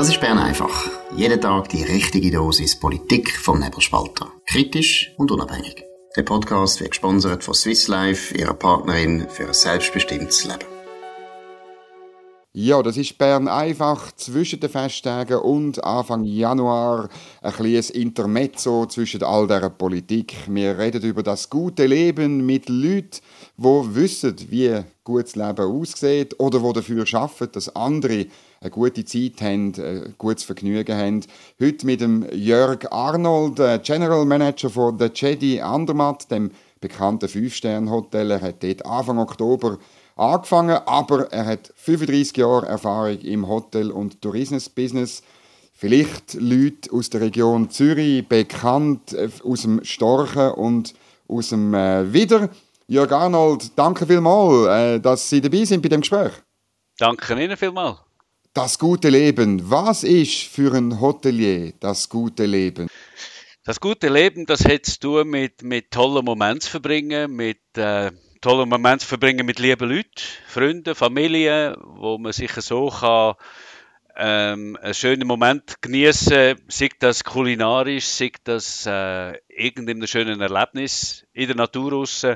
Das ist Bern einfach. Jeden Tag die richtige Dosis Politik vom Nebelspalter. Kritisch und unabhängig. Der Podcast wird gesponsert von Swiss Life, ihrer Partnerin für ein selbstbestimmtes Leben. Ja, das ist Bern einfach zwischen den Festtagen und Anfang Januar ein kleines Intermezzo zwischen all der Politik. Wir reden über das gute Leben mit Leuten, die wissen, wie gutes Leben aussieht oder die dafür arbeiten, dass andere eine gute Zeit haben, ein gutes Vergnügen haben. Heute mit dem Jörg Arnold, General Manager von der Jedi Andermatt, dem bekannten Fünf-Sterne-Hotel. Er hat dort Anfang Oktober angefangen, aber er hat 35 Jahre Erfahrung im Hotel- und Tourismusbusiness. Vielleicht Leute aus der Region Zürich bekannt äh, aus dem Storchen und aus dem äh, Wider. Jörg Arnold, danke vielmals, äh, dass Sie dabei sind bei dem Gespräch. Danke Ihnen vielmals. Das gute Leben. Was ist für ein Hotelier das gute Leben? Das gute Leben, das hat zu tun mit, mit tollen Momenten verbringen, mit äh, tolle Momente verbringen mit lieben Leuten, Freunden, Familie, wo man sich so kann, ähm, einen schönen Moment genießen, sei das kulinarisch, sei das äh, irgendeinem schönen Erlebnis in der Natur raus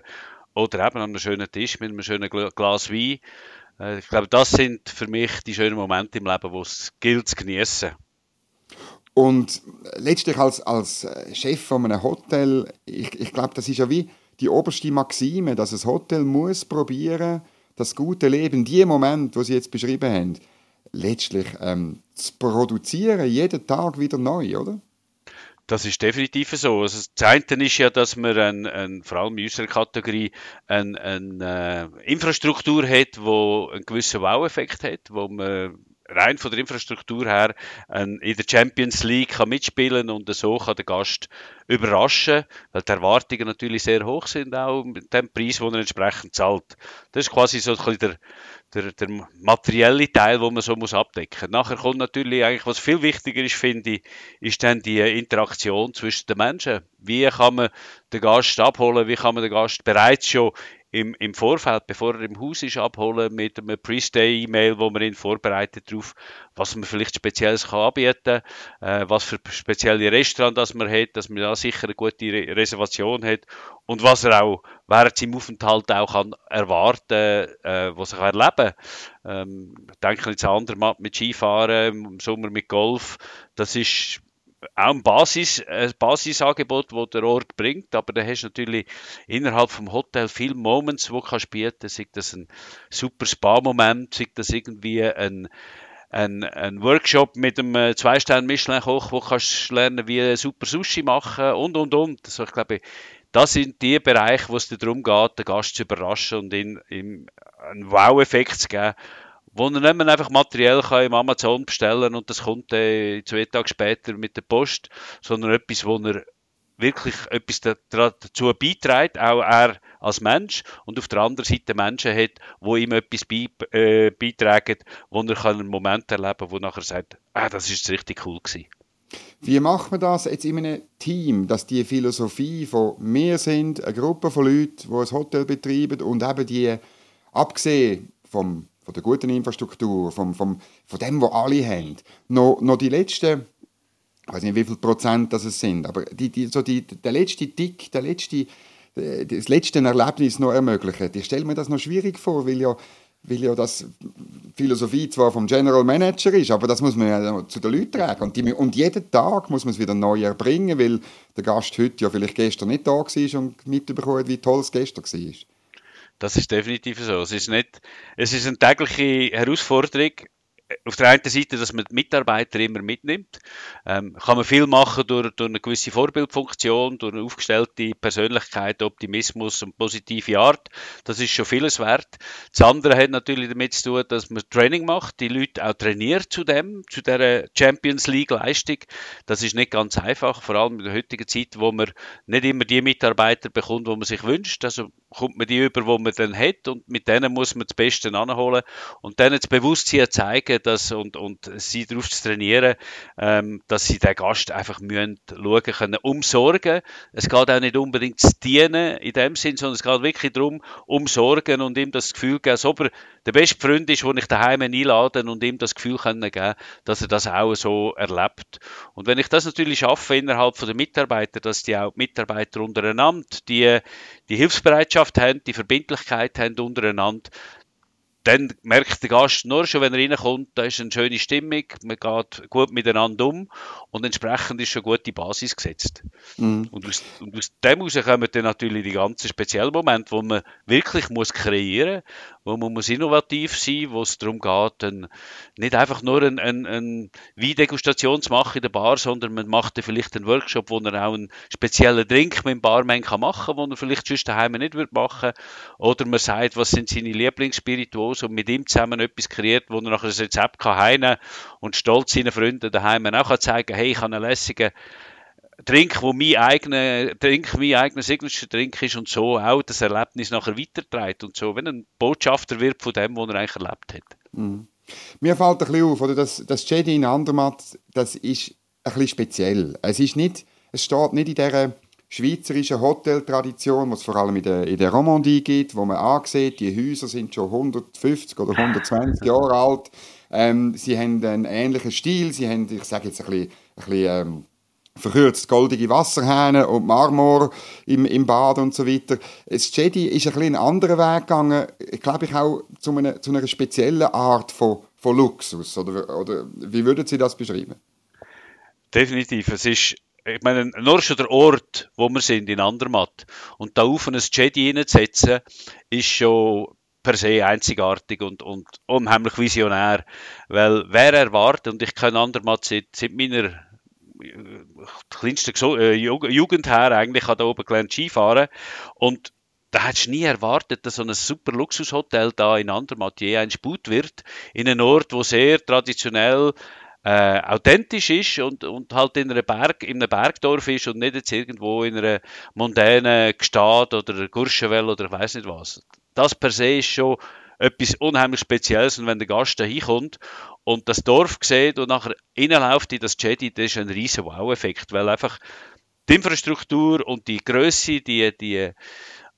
oder eben an einem schönen Tisch mit einem schönen Glas Wein. Äh, ich glaube, das sind für mich die schönen Momente im Leben, wo es gilt zu genießen. Und letztlich als, als Chef von einem Hotel, ich, ich glaube, das ist ja wie die oberste Maxime, dass ein Hotel muss probieren, das gute Leben, die Moment, wo Sie jetzt beschrieben haben, letztlich ähm, zu produzieren, jeden Tag wieder neu, oder? Das ist definitiv so. Also das eine ist ja, dass man ein, ein, vor allem in unserer Kategorie eine ein, äh, Infrastruktur hat, die einen gewissen Wow-Effekt hat, wo man rein von der Infrastruktur her in der Champions League kann mitspielen und so kann der Gast überraschen, weil die Erwartungen natürlich sehr hoch sind, auch mit dem Preis, den er entsprechend zahlt. Das ist quasi so ein der, der, der materielle Teil, den man so muss abdecken. Nachher kommt natürlich eigentlich, was viel wichtiger ist, finde ich, ist dann die Interaktion zwischen den Menschen. Wie kann man den Gast abholen, wie kann man den Gast bereits schon im, im Vorfeld, bevor er im Haus ist, abholen mit einem Pre-Stay-E-Mail, wo man ihn vorbereitet darauf, was man vielleicht Spezielles kann anbieten kann, äh, was für spezielle Restaurants das man hat, dass man da sicher eine gute Re Reservation hat und was er auch während seinem Aufenthalt auch kann erwarten, äh, was er kann erleben kann. Ähm, denke jetzt an andere mit Skifahren, im Sommer mit Golf. Das ist auch ein, Basis, ein Basisangebot, das der Ort bringt, aber da hast du natürlich innerhalb vom Hotel viele Moments, wo du kannst bieten sei das ein super Spa-Moment, sei das irgendwie ein, ein, ein Workshop mit einem äh, Zwei-Sterne-Michelin-Koch, wo du kannst lernen, wie super Sushi machen und, und, und. Also ich glaube, das sind die Bereiche, wo es darum geht, den Gast zu überraschen und ihm einen Wow-Effekt zu geben, wo er nicht mehr einfach materiell kann im Amazon bestellen und das kommt äh, zwei Tage später mit der Post, sondern etwas, wo er wirklich etwas dazu beiträgt, auch er als Mensch und auf der anderen Seite Menschen hat, wo ihm etwas be äh, beitragen, wo er einen Moment erleben kann, wo nachher sagt, ah, das ist richtig cool gewesen. Wie macht man das jetzt in einem Team, dass die Philosophie von mir sind, eine Gruppe von Leuten, die ein Hotel betreiben und eben die, abgesehen vom von der guten Infrastruktur, vom, vom, von dem, was alle haben, noch, noch die letzten, ich weiß nicht, wie viel Prozent das sind, aber die, die, so die, der letzte Tick, der letzte, äh, das letzte Erlebnis noch ermöglichen. Ich stelle mir das noch schwierig vor, weil ja, weil ja das Philosophie zwar vom General Manager ist, aber das muss man ja zu den Leuten tragen. Und, die, und jeden Tag muss man es wieder neu erbringen, weil der Gast heute ja vielleicht gestern nicht da war und mitbekommen wie toll es gestern war. Das ist definitiv so. Es ist nicht, es ist eine tägliche Herausforderung, auf der einen Seite, dass man die Mitarbeiter immer mitnimmt. Ähm, kann man viel machen durch, durch eine gewisse Vorbildfunktion, durch eine aufgestellte Persönlichkeit, Optimismus und positive Art. Das ist schon vieles wert. Das andere hat natürlich damit zu tun, dass man Training macht, die Leute auch trainiert zu dem, zu der Champions League Leistung. Das ist nicht ganz einfach, vor allem in der heutigen Zeit, wo man nicht immer die Mitarbeiter bekommt, wo man sich wünscht. Also kommt man die über, wo man dann hat und mit denen muss man das Beste anholen und dann das Bewusstsein zeigen, zeigen dass, und, und sie darauf zu trainieren, ähm, dass sie den Gast einfach müssen schauen können, umsorgen. Es geht auch nicht unbedingt zu dienen in dem Sinn, sondern es geht wirklich darum, umsorgen und ihm das Gefühl geben, als ob er der beste Freund ist, den ich daheim einladen und ihm das Gefühl können geben, dass er das auch so erlebt. Und wenn ich das natürlich schaffe innerhalb der Mitarbeiter, dass die auch die Mitarbeiter untereinander die, die Hilfsbereitschaft haben, die Verbindlichkeit haben untereinander, dann merkt der Gast nur schon, wenn er reinkommt, da ist eine schöne Stimmung, man geht gut miteinander um und entsprechend ist schon eine gute Basis gesetzt. Mhm. Und, aus, und aus dem heraus kommen dann natürlich die ganzen speziellen Momente, wo man wirklich muss kreieren wo man muss innovativ sein wo es darum geht, ein, nicht einfach nur ein, ein, ein Weindegustation zu machen in der Bar, sondern man macht vielleicht einen Workshop, wo er auch einen speziellen Drink mit dem Barman kann machen kann, den er vielleicht sonst daheim nicht würde machen Oder man sagt, was sind seine Lieblingsspirituosen und mit ihm zusammen etwas kreiert, wo er nachher ein Rezept kann heine und stolz seinen Freunden daheim auch kann zeigen hey, ich habe einen lässigen Drink, wo mein eigener Drink, mein eigener Signature-Drink ist und so auch das Erlebnis nachher weiterträgt und so, wenn ein Botschafter wird von dem, was er eigentlich erlebt hat. Mhm. Mir fällt ein bisschen auf, oder das, das Jedi in Andermatt, das ist ein bisschen speziell. Es ist nicht, es steht nicht in dieser schweizerischen Hoteltradition, was es vor allem in der, in der Romandie gibt, wo man ansieht, die Häuser sind schon 150 oder 120 Jahre alt. Ähm, sie haben einen ähnlichen Stil, sie haben, ich sage jetzt ein bisschen, ein bisschen ähm, verkürzt goldige Wasserhähne und Marmor im, im Bad und so weiter. Das Jedi ist ein bisschen einen anderen Weg gegangen, glaube ich auch zu einer, zu einer speziellen Art von, von Luxus. Oder, oder wie würden Sie das beschreiben? Definitiv. Es ist ich meine, nur schon der Ort, wo wir sind, in Andermatt, und da auf ein Jedi hineinzusetzen, ist schon per se einzigartig und, und unheimlich visionär. Weil wer erwartet, und ich kenne Andermatt seit, seit meiner kleinsten äh, Jugend her eigentlich hat da oben gelernt Skifahren und da hättest du nie erwartet, dass so ein super Luxushotel da in Andermatt je ein Sput wird, in einem Ort, wo sehr traditionell äh, authentisch ist und, und halt in, einer Berg, in einem Bergdorf ist und nicht jetzt irgendwo in einer mondänen Gstaad oder Gurschenwelle oder ich weiß nicht was. Das per se ist schon etwas unheimlich Spezielles. Und wenn der Gast da hinkommt und das Dorf sieht und nachher reinläuft in das Jedi, das ist ein riesen Wow-Effekt, weil einfach die Infrastruktur und die Größe, die, die,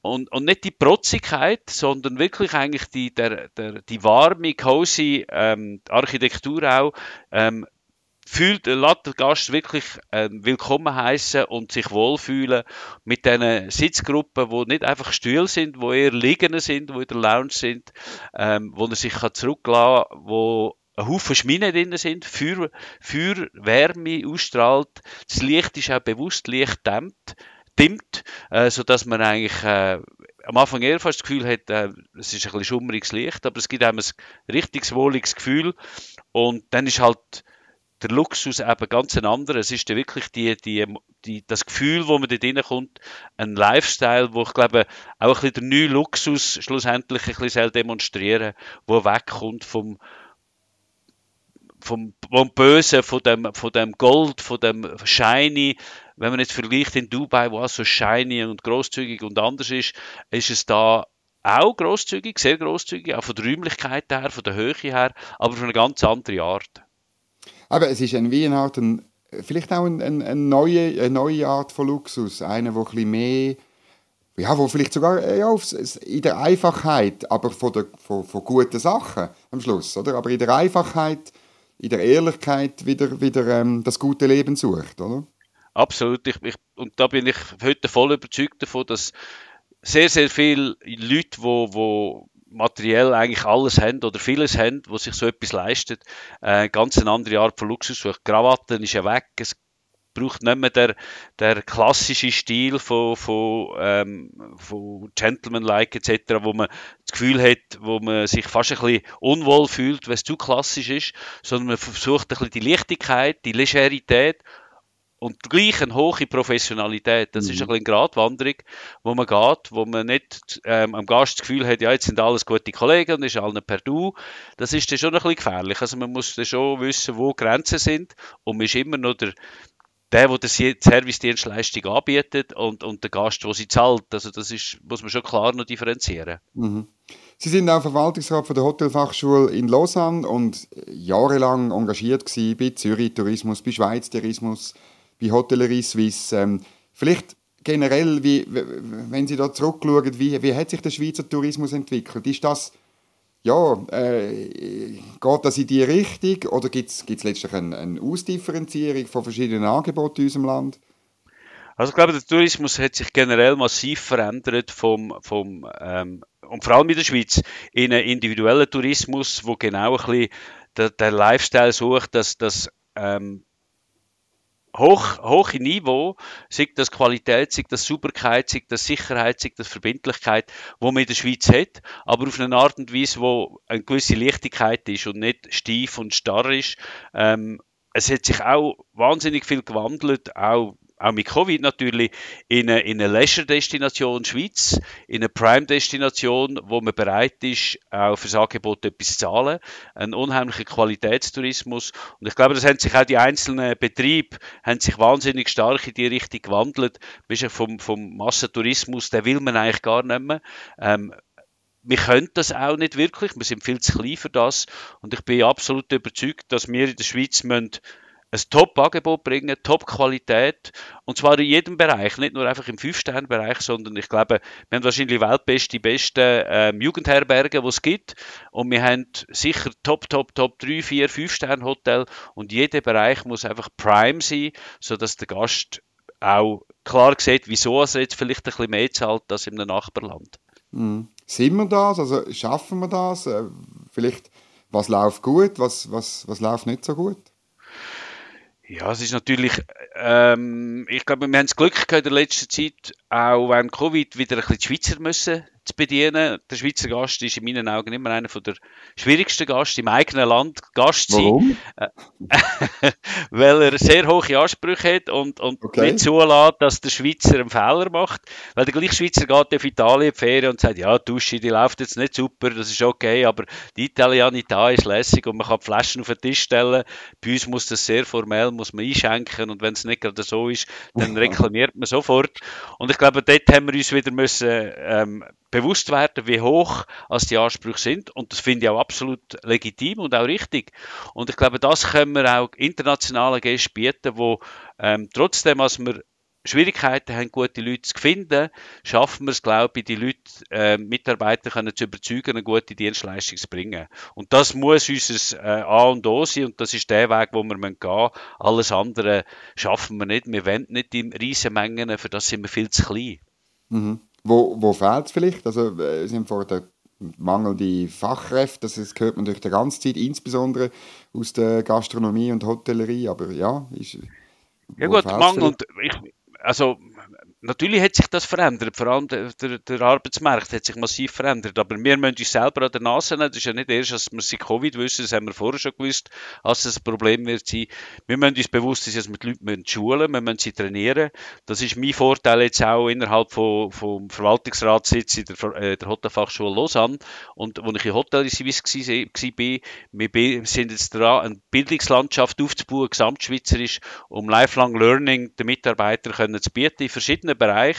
und, und nicht die Protzigkeit, sondern wirklich eigentlich die, der, der, die warme, cozy ähm, Architektur auch, ähm, fühlt, lässt der Gast wirklich ähm, willkommen heißen und sich wohlfühlen mit diesen Sitzgruppen, wo nicht einfach Stühle sind, wo eher Liegen sind, wo in der Lounge sind, ähm, wo er sich kann zurücklassen kann, wo ein Haufen Schmine drin sind, für, für Wärme ausstrahlt. Das Licht ist auch bewusst Licht dämmt, dimmt, äh, sodass man eigentlich äh, am Anfang eher fast das Gefühl hat, äh, es ist ein bisschen schummriges Licht, aber es gibt einem ein richtig wohliges Gefühl und dann ist halt der Luxus eben ganz ein anderer. Es ist wirklich die, die, die, das Gefühl, wo man dort reinkommt, ein Lifestyle, wo ich glaube, auch ein bisschen der neue Luxus schlussendlich ein bisschen demonstrieren wo wegkommt vom, vom Pompösen, von dem, von dem Gold, von dem Shiny. Wenn man jetzt vergleicht in Dubai, wo so shiny und großzügig und anders ist, ist es da auch großzügig, sehr großzügig, auch von der Räumlichkeit her, von der Höhe her, aber von einer ganz anderen Art. Aber es ist ein, ein, vielleicht auch eine, eine, neue, eine neue Art von Luxus, eine, wo ein mehr ja, wo vielleicht sogar äh, ja, in der Einfachheit, aber von, der, von, von guten Sachen am Schluss, oder? Aber in der Einfachheit, in der Ehrlichkeit wieder, wieder ähm, das gute Leben sucht, oder? Absolut. Ich, ich, und da bin ich heute voll überzeugt davon, dass sehr, sehr viele Leute, wo, wo materiell eigentlich alles haben oder vieles haben, wo sich so etwas leistet, äh, ganz eine andere Art von Luxus sucht. Krawatten ist ja weg, es braucht nicht mehr der, der klassische Stil von, von, ähm, von Gentleman-like etc., wo man das Gefühl hat, wo man sich fast ein bisschen unwohl fühlt, wenn es zu klassisch ist, sondern man versucht ein bisschen die Lichtigkeit, die Legerität und gleich eine hohe Professionalität. Das mhm. ist ein bisschen Gratwanderung, wo man geht, wo man nicht ähm, am Gast das Gefühl hat, ja, jetzt sind alles gute Kollegen und ist allen per Du. Das ist dann schon ein bisschen gefährlich. Also man muss dann schon wissen, wo Grenzen sind und man ist immer noch der, der, der die Servicedienstleistung anbietet und, und der Gast, der sie zahlt. Also das ist, muss man schon klar noch differenzieren. Mhm. Sie sind auch Verwaltungsrat von der Hotelfachschule in Lausanne und jahrelang engagiert bei Zürich Tourismus, bei Schweiz Tourismus, bei Hotellerie Suisse. Ähm, vielleicht generell, wie, wenn Sie da zurückschauen, wie, wie hat sich der Schweizer Tourismus entwickelt? Ist das, ja, äh, geht das in die Richtung oder gibt es letztlich eine, eine Ausdifferenzierung von verschiedenen Angeboten in unserem Land? Also ich glaube, der Tourismus hat sich generell massiv verändert vom, vom ähm, und vor allem in der Schweiz, in einen individuellen Tourismus, wo genau ein bisschen der, der Lifestyle sucht, dass das ähm, hoch, hohe Niveau, sei das Qualität, sei das Sauberkeit, sei das Sicherheit, sei das Verbindlichkeit, wo man in der Schweiz hat, aber auf eine Art und Weise, wo eine gewisse Leichtigkeit ist und nicht steif und starr ist. Ähm, es hat sich auch wahnsinnig viel gewandelt, auch auch mit Covid natürlich, in eine, in eine Leisure-Destination Schweiz, in eine Prime-Destination, wo man bereit ist, auch für das Angebot etwas zu zahlen. Ein unheimlicher Qualitätstourismus. Und ich glaube, das haben sich auch die einzelnen Betriebe haben sich wahnsinnig stark in die Richtung gewandelt. Vom, vom Massentourismus, den will man eigentlich gar nicht mehr. Ähm, wir können das auch nicht wirklich. Wir sind viel zu klein für das. Und ich bin absolut überzeugt, dass wir in der Schweiz müssen ein Top-Angebot bringen, Top-Qualität und zwar in jedem Bereich, nicht nur einfach im Fünf-Sterne-Bereich, sondern ich glaube, wir haben wahrscheinlich weltbeste, besten ähm, Jugendherbergen, die es gibt und wir haben sicher Top, Top, Top 3, 4, 5-Sterne-Hotel und jeder Bereich muss einfach Prime sein, sodass der Gast auch klar sieht, wieso er jetzt vielleicht ein bisschen mehr zahlt als in einem Nachbarland. Mhm. Sind wir das? Also schaffen wir das? Äh, vielleicht, was läuft gut, was, was, was läuft nicht so gut? Ja, es ist natürlich, ähm, ich glaube, wir haben das Glück gehabt in der letzten Zeit, auch während Covid wieder ein bisschen die Schweizer müssen zu bedienen. Der Schweizer Gast ist in meinen Augen immer einer der schwierigsten Gast im eigenen Land Gast zu sein. Äh, weil er sehr hohe Ansprüche hat und, und okay. nicht zulässt, dass der Schweizer einen Fehler macht. Weil der gleiche Schweizer geht auf Italien die Ferien und sagt, ja, Dusche, die läuft jetzt nicht super, das ist okay, aber die Italianita ist lässig und man kann Flaschen auf den Tisch stellen. Bei uns muss das sehr formell, muss man einschenken und wenn es nicht gerade so ist, dann reklamiert man sofort. Und ich glaube, dort haben wir uns wieder müssen, ähm, bewusst werden, wie hoch als die Ansprüche sind. Und das finde ich auch absolut legitim und auch richtig. Und ich glaube, das können wir auch internationalen Gästen bieten, wo ähm, trotzdem, als wir Schwierigkeiten haben, gute Leute zu finden, schaffen wir es, glaube ich, die Leute, äh, Mitarbeiter können zu überzeugen, eine gute Dienstleistung zu bringen. Und das muss unser äh, A und O sein und das ist der Weg, wo wir gehen müssen. Alles andere schaffen wir nicht. Wir wollen nicht in Riesenmengen, für das sind wir viel zu klein. Mhm. Wo, wo fehlt es vielleicht? Also, äh, sind vor der mangelnde Fachkräfte, das, das hört man durch die ganze Zeit, insbesondere aus der Gastronomie und Hotellerie, aber ja, ist, ja gut, Mangel und ich, also natürlich hat sich das verändert, vor allem der, der, der, Arbeitsmarkt hat sich massiv verändert, aber wir müssen uns selber an der Nase nehmen, das ist ja nicht erst, dass wir seit Covid wissen, das haben wir vorher schon gewusst, dass das ein Problem wird sein. Wir müssen uns bewusst sein, dass wir die Leute müssen. Schulen wir müssen sie trainieren. Das ist mein Vorteil jetzt auch innerhalb vom, vom Verwaltungsratssitz in der, äh, der Hotelfachschule Lausanne. Und wo ich in Hotelservice war, wir sind jetzt dran, eine Bildungslandschaft aufzubauen, gesamtschweizerisch, um Lifelong Learning den Mitarbeitern können zu bieten in verschiedenen Bereich,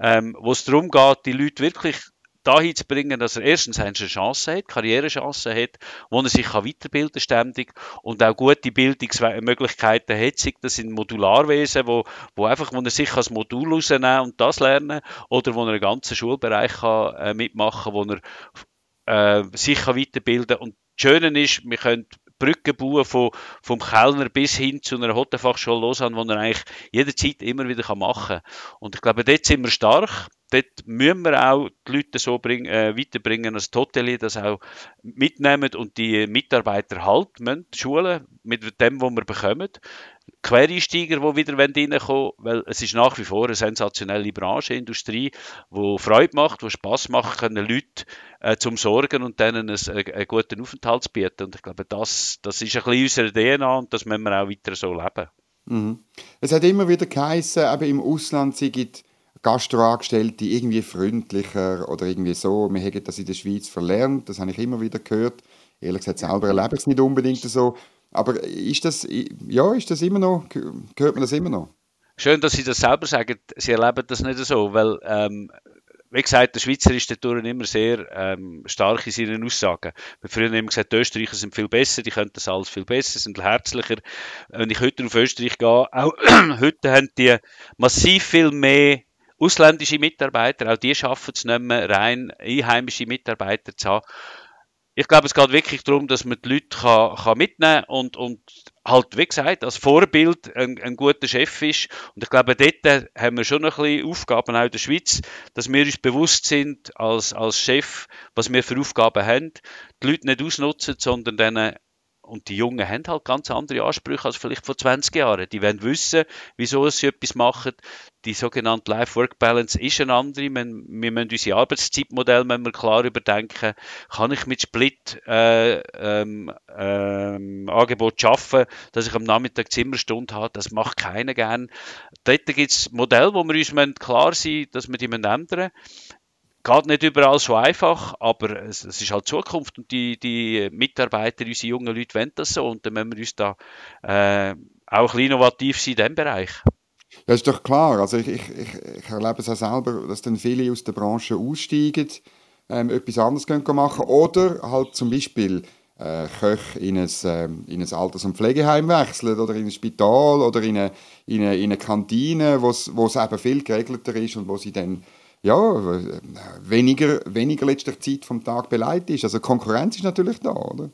ähm, wo es darum geht, die Leute wirklich dahin zu bringen, dass er erstens eine Chance hat, Karrierechance hat, wo er sich kann weiterbilden ständig und auch gute Bildungsmöglichkeiten hat, sei das in Modularwesen, wo, wo einfach, wo er sich als Modul rausnehmen und das lernen, oder wo er einen ganzen Schulbereich kann, äh, mitmachen, wo er äh, sich kann weiterbilden und das Schöne ist, wir können Brücke bauen von, vom Kellner bis hin zu einer Hotelfachschule Lausanne, die er eigentlich jederzeit immer wieder machen kann. Und ich glaube, dort sind wir stark. Dort müssen wir auch die Leute so bring, äh, weiterbringen, dass die das auch mitnehmen und die Mitarbeiter halten müssen, schulen mit dem, was wir bekommen. Quereinsteiger, die wieder reinkommen weil es ist nach wie vor eine sensationelle Branche, Industrie, die Freude macht, die Spass macht, können Leute äh, zum Sorgen und denen einen, einen, guten Aufenthalt zu bieten. Und ich glaube, das, das ist ein bisschen unsere DNA und das müssen wir auch weiter so leben. Mhm. Es hat immer wieder geheißen, aber im Ausland sind Gastroangestellte irgendwie freundlicher oder irgendwie so. Wir haben das in der Schweiz verlernt, das habe ich immer wieder gehört. Ehrlich gesagt, selber erlebe ich es nicht unbedingt so. Aber ist das, ja, ist das immer noch, hört man das immer noch? Schön, dass Sie das selber sagen. Sie erleben das nicht so, weil ähm, wie gesagt, der Schweizer ist dadurch immer sehr ähm, stark in seinen Aussagen. Wir früher immer gesagt, die Österreicher sind viel besser, die können das alles viel besser, sind herzlicher. Wenn ich heute auf Österreich gehe, auch heute haben die massiv viel mehr ausländische Mitarbeiter, auch die schaffen es nicht mehr, rein einheimische Mitarbeiter zu haben ich glaube, es geht wirklich darum, dass man die Leute kann, kann mitnehmen und, und halt, wie gesagt, als Vorbild ein, ein, guter Chef ist. Und ich glaube, dort haben wir schon ein bisschen Aufgaben auch in der Schweiz, dass wir uns bewusst sind als, als Chef, was wir für Aufgaben haben, die Leute nicht ausnutzen, sondern denen und die Jungen haben halt ganz andere Ansprüche als vielleicht vor 20 Jahren. Die wollen wissen, wieso sie etwas machen. Die sogenannte Life-Work-Balance ist eine andere. Wir, wir müssen unsere Arbeitszeitmodelle müssen wir klar überdenken. Kann ich mit Split äh, ähm, ähm, Angebot schaffen, dass ich am Nachmittag Zimmerstunde habe? Das macht keiner gern. Dort gibt es Modelle, wo wir uns klar sein müssen, dass wir die ändern müssen geht nicht überall so einfach, aber es, es, ist halt Zukunft und die, die Mitarbeiter, unsere jungen Leute wollen das so und dann müssen wir uns da äh, auch ein bisschen innovativ sein in diesem Bereich. Ja, ist doch klar. Also ich, ich, ich erlebe es auch selber, dass dann viele aus der Branche aussteigen, ähm, etwas anderes können machen oder halt zum Beispiel äh, Köche in ein, äh, in ein Alters- und Pflegeheim wechseln oder in ein Spital oder in eine, in eine, in eine Kantine, wo es eben viel geregelter ist und wo sie dann ja, weniger, weniger letzter Zeit vom Tag beleidigt ist. Also Konkurrenz ist natürlich da, oder?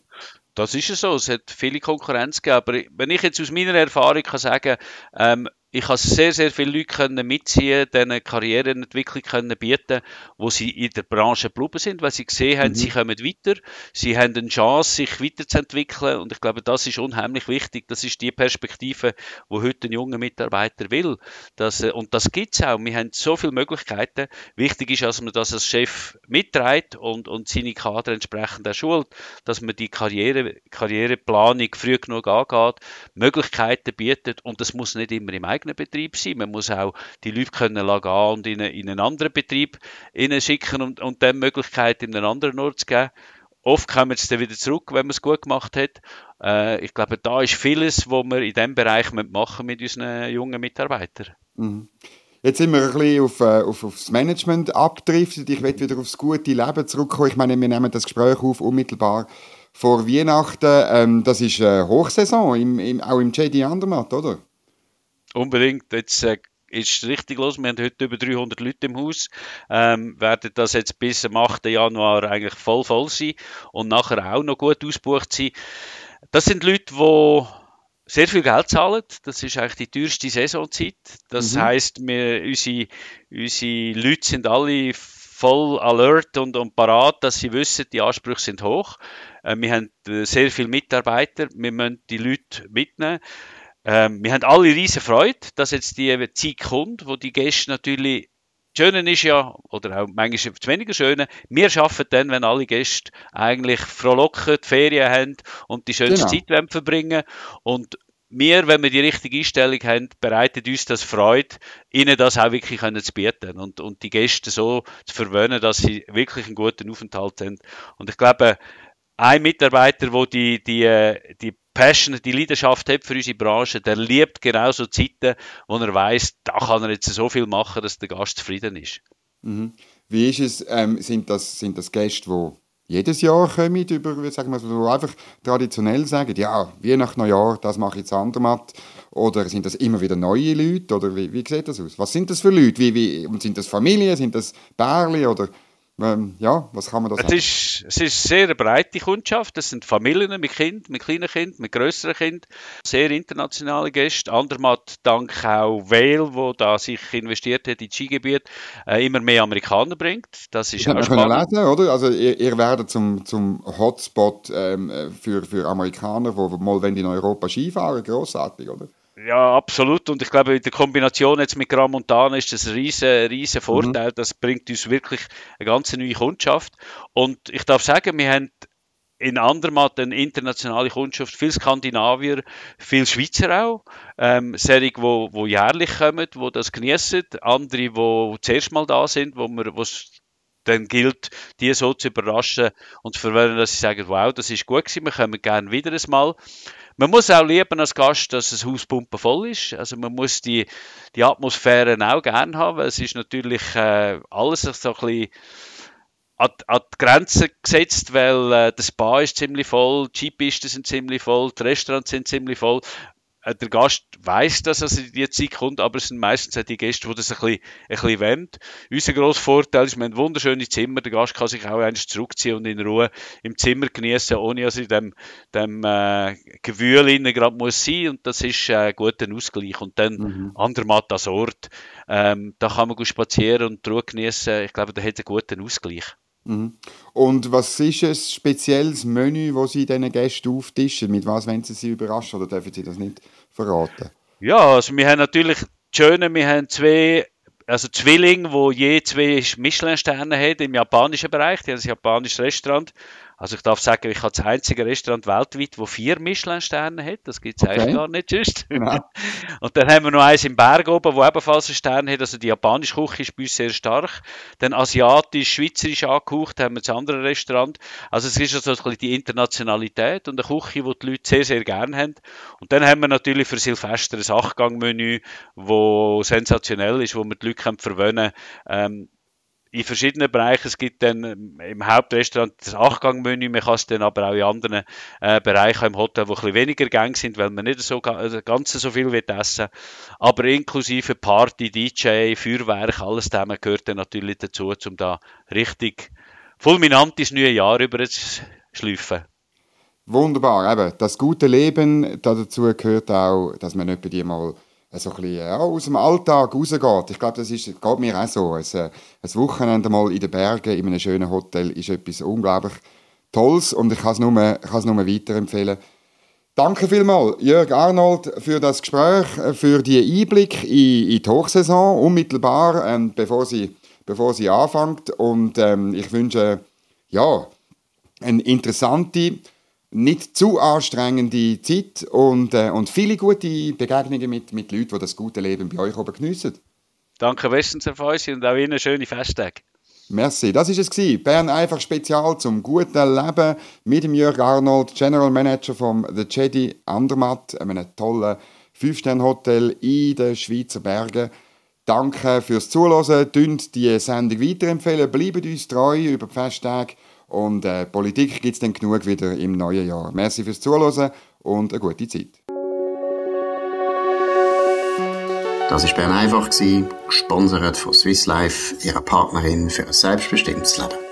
Das ist es so. Es hat viele Konkurrenz gegeben. Aber wenn ich jetzt aus meiner Erfahrung kann sagen, ähm, ich habe sehr, sehr viele Leute können mitziehen, denen Karriereentwicklung können bieten, wo sie in der Branche geblieben sind, weil sie gesehen haben, mhm. sie kommen weiter, sie haben eine Chance, sich weiterzuentwickeln und ich glaube, das ist unheimlich wichtig. Das ist die Perspektive, wo heute ein junger Mitarbeiter will. Das, äh, und das gibt es auch. Wir haben so viele Möglichkeiten. Wichtig ist, dass man das als Chef mitträgt und, und seine Kader entsprechend auch schult, dass man die Karriere, Karriereplanung früh genug angeht, Möglichkeiten bietet und das muss nicht immer im eigenen eigenen Betrieb sein. Man muss auch die Leute können gehen und in, in einen anderen Betrieb schicken und, und dann Möglichkeit in einen anderen Ort zu geben. Oft kommen sie dann wieder zurück, wenn man es gut gemacht hat. Äh, ich glaube, da ist vieles, was wir in diesem Bereich machen mit unseren jungen Mitarbeitern. Mhm. Jetzt sind wir ein bisschen auf, äh, auf, auf das Management abgedriftet. Ich will wieder aufs gute Leben zurückkommen. Ich meine, wir nehmen das Gespräch auf unmittelbar vor Weihnachten. Ähm, das ist äh, Hochsaison, im, im, auch im JD Andermatt, oder? Unbedingt. Jetzt äh, ist richtig los. Wir haben heute über 300 Leute im Haus. Ähm, werden das jetzt bis am 8. Januar eigentlich voll voll sein und nachher auch noch gut ausgebucht sein. Das sind Leute, die sehr viel Geld zahlen. Das ist eigentlich die teuerste Saisonzeit. Das mhm. heißt, wir, unsere, unsere Leute sind alle voll alert und, und parat, dass sie wissen, die Ansprüche sind hoch. Äh, wir haben äh, sehr viele Mitarbeiter. Wir müssen die Leute mitnehmen. Ähm, wir haben alle riesen Freude, dass jetzt die Zeit kommt, wo die Gäste natürlich Schöne ist ja, oder auch manchmal das weniger Schöne, wir arbeiten dann, wenn alle Gäste eigentlich frohlocken, die Ferien haben und die schönste genau. Zeit verbringen Und wir, wenn wir die richtige Einstellung haben, bereitet uns das Freude, ihnen das auch wirklich können zu bieten und, und die Gäste so zu verwöhnen, dass sie wirklich einen guten Aufenthalt haben. Und ich glaube, ein Mitarbeiter, der die, die, äh, die Passion, die Leidenschaft hat für unsere Branche, der liebt genauso Zeiten, wo er weiß, da kann er jetzt so viel machen, dass der Gast zufrieden ist. Mhm. Wie ist es, ähm, sind, das, sind das Gäste, die jedes Jahr kommen, über, sagen wir so, einfach traditionell sagen, ja, wie nach Neujahr, das mache ich jetzt andermatt, oder sind das immer wieder neue Leute, oder wie, wie sieht das aus? Was sind das für Leute? Wie, wie, sind das Familien, sind das Bärli, oder ähm, ja, was kann man da sagen? Es ist, es ist sehr eine breite Kundschaft. Es sind Familien mit Kind, mit kleinen Kindern, mit größeren Kindern. Sehr internationale Gäste. Andermatt dank auch Whale, wo da sich investiert hat in das Skigebiet, äh, immer mehr Amerikaner bringt. Das ist auch spannend. Lesen, oder? Also ihr, ihr werdet zum, zum Hotspot ähm, für, für Amerikaner, die mal in Europa Skifahren, grossartig, oder? Ja, absolut. Und ich glaube, in der Kombination jetzt mit Gran Montana ist das ein riesen, riesen mhm. Vorteil. Mhm. Das bringt uns wirklich eine ganz neue Kundschaft. Und ich darf sagen, wir haben in Andermatt eine internationale Kundschaft, viel Skandinavier, viel Schweizer auch, ähm, solche, wo, wo jährlich kommen, wo das genießen, andere, wo zuerst mal da sind, wo wir, dann gilt, die so zu überraschen und zu verwirren, dass sie sagen, wow, das ist gut gewesen, wir kommen gerne wieder einmal. Man muss auch lieben als Gast, dass das Haus voll ist. Also man muss die, die Atmosphäre auch gerne haben. Es ist natürlich äh, alles so ein bisschen an, die Grenze gesetzt, weil äh, das Spa ist ziemlich voll, die Skipisten sind ziemlich voll, die Restaurants sind ziemlich voll. Äh, der Gast weiß, dass er in die Zeit kommt, aber es sind meistens auch die Gäste, die das ein bisschen, ein bisschen wollen. Unser grosser Vorteil ist, wir haben wunderschöne Zimmer. Der Gast kann sich auch eins zurückziehen und in Ruhe im Zimmer genießen, ohne dass er in dem, dem äh, Gewühl gerade muss sein. Und das ist äh, ein guter Ausgleich. Und dann mhm. Andermatt als Ort. Ähm, da kann man gut spazieren und Ruhe genießen. Ich glaube, da hat einen guten Ausgleich. Mhm. Und was ist ein spezielles Menü, das Sie diesen Gästen auftischen? Mit was wollen Sie sie überraschen oder dürfen Sie das nicht verraten? Ja, also wir haben natürlich das Schöne, wir haben zwei also Zwillinge, wo je zwei Michelin-Sterne haben im japanischen Bereich. Die haben ein japanisches Restaurant. Also ich darf sagen, ich habe das einzige Restaurant weltweit, wo vier Michelin-Sterne hat. Das gibt es okay. eigentlich gar nicht sonst. Ja. Und dann haben wir noch eins im Berg oben, wo ebenfalls einen Stern hat. Also die japanische Küche ist bei uns sehr stark. Dann asiatisch, schweizerisch angehaucht haben wir das andere Restaurant. Also es ist also ein bisschen die Internationalität und eine Küche, die die Leute sehr, sehr gerne haben. Und dann haben wir natürlich für Silvester ein Achtgang-Menü, das sensationell ist, wo wir die Leute verwöhnen können. Ähm, in verschiedenen Bereichen. Es gibt dann ähm, im Hauptrestaurant das Achtgangmenü, man kann es dann aber auch in anderen äh, Bereichen im Hotel, wo ein bisschen weniger Gänge sind, weil man nicht so also ganz so viel wird essen. Aber inklusive Party, DJ, Feuerwerk, alles das gehört dann natürlich dazu, um da richtig fulminant ins neue Jahr über zu schleifen. Wunderbar, eben. Das gute Leben, dazu gehört auch, dass man nicht bei dir mal so ein bisschen ja, aus dem Alltag rausgeht. Ich glaube, das ist, geht mir auch so. Ein, äh, ein Wochenende mal in den Bergen in einem schönen Hotel ist etwas unglaublich Tolles und ich kann es nur, nur weiterempfehlen. Danke vielmals, Jörg Arnold, für das Gespräch, für die Einblick in, in die Hochsaison, unmittelbar, ähm, bevor, sie, bevor sie anfängt. Und ähm, ich wünsche ja, eine interessante nicht zu anstrengende Zeit und, äh, und viele gute Begegnungen mit, mit Leuten, die das gute Leben bei euch oben geniessen. Danke bestens, Herr Fäusi, und auch Ihnen schöne Festtage. Merci. Das ist es gewesen. Bern einfach Spezial zum guten Leben mit dem Jörg Arnold, General Manager vom The Jedi Andermatt, einem tollen Fünf-Sterne-Hotel in den Schweizer Bergen. Danke fürs Zuhören. Dünnt die Sendung weiterempfehlen. Bleibt uns treu über die Festtage. Und äh, Politik gibt es dann genug wieder im neuen Jahr. Merci fürs Zuhören und eine gute Zeit. Das war Bern einfach, gesponsert von Swiss Life, ihrer Partnerin für ein selbstbestimmtes Leben.